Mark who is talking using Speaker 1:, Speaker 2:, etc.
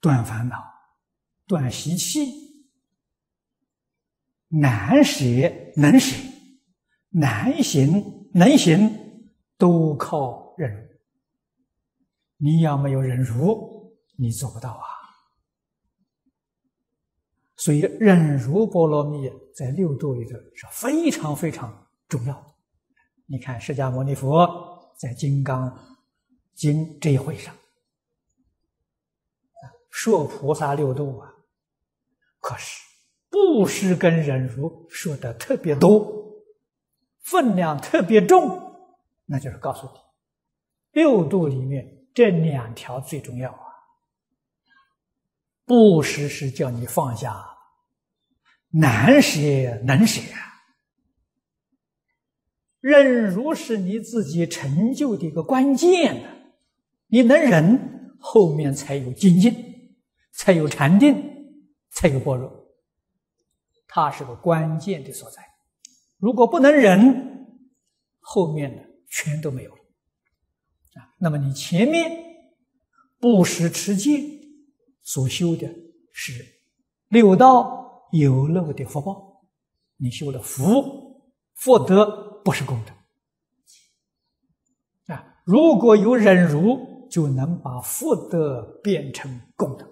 Speaker 1: 断烦恼、断习气，难舍能舍，难行能行，都靠忍辱。你要没有忍辱，你做不到啊。所以忍辱波罗蜜在六度里头是非常非常重要的。你看释迦牟尼佛在《金刚经》这一会上。说菩萨六度啊，可是布施跟忍辱说的特别多，分量特别重，那就是告诉你，六度里面这两条最重要啊。布施是叫你放下，难舍能舍啊。忍辱是你自己成就的一个关键啊，你能忍，后面才有精进。才有禅定，才有般若，它是个关键的所在。如果不能忍，后面的全都没有了啊。那么你前面布施持戒所修的是六道有漏的福报，你修的福福德不是功德啊。如果有忍辱，就能把福德变成功德。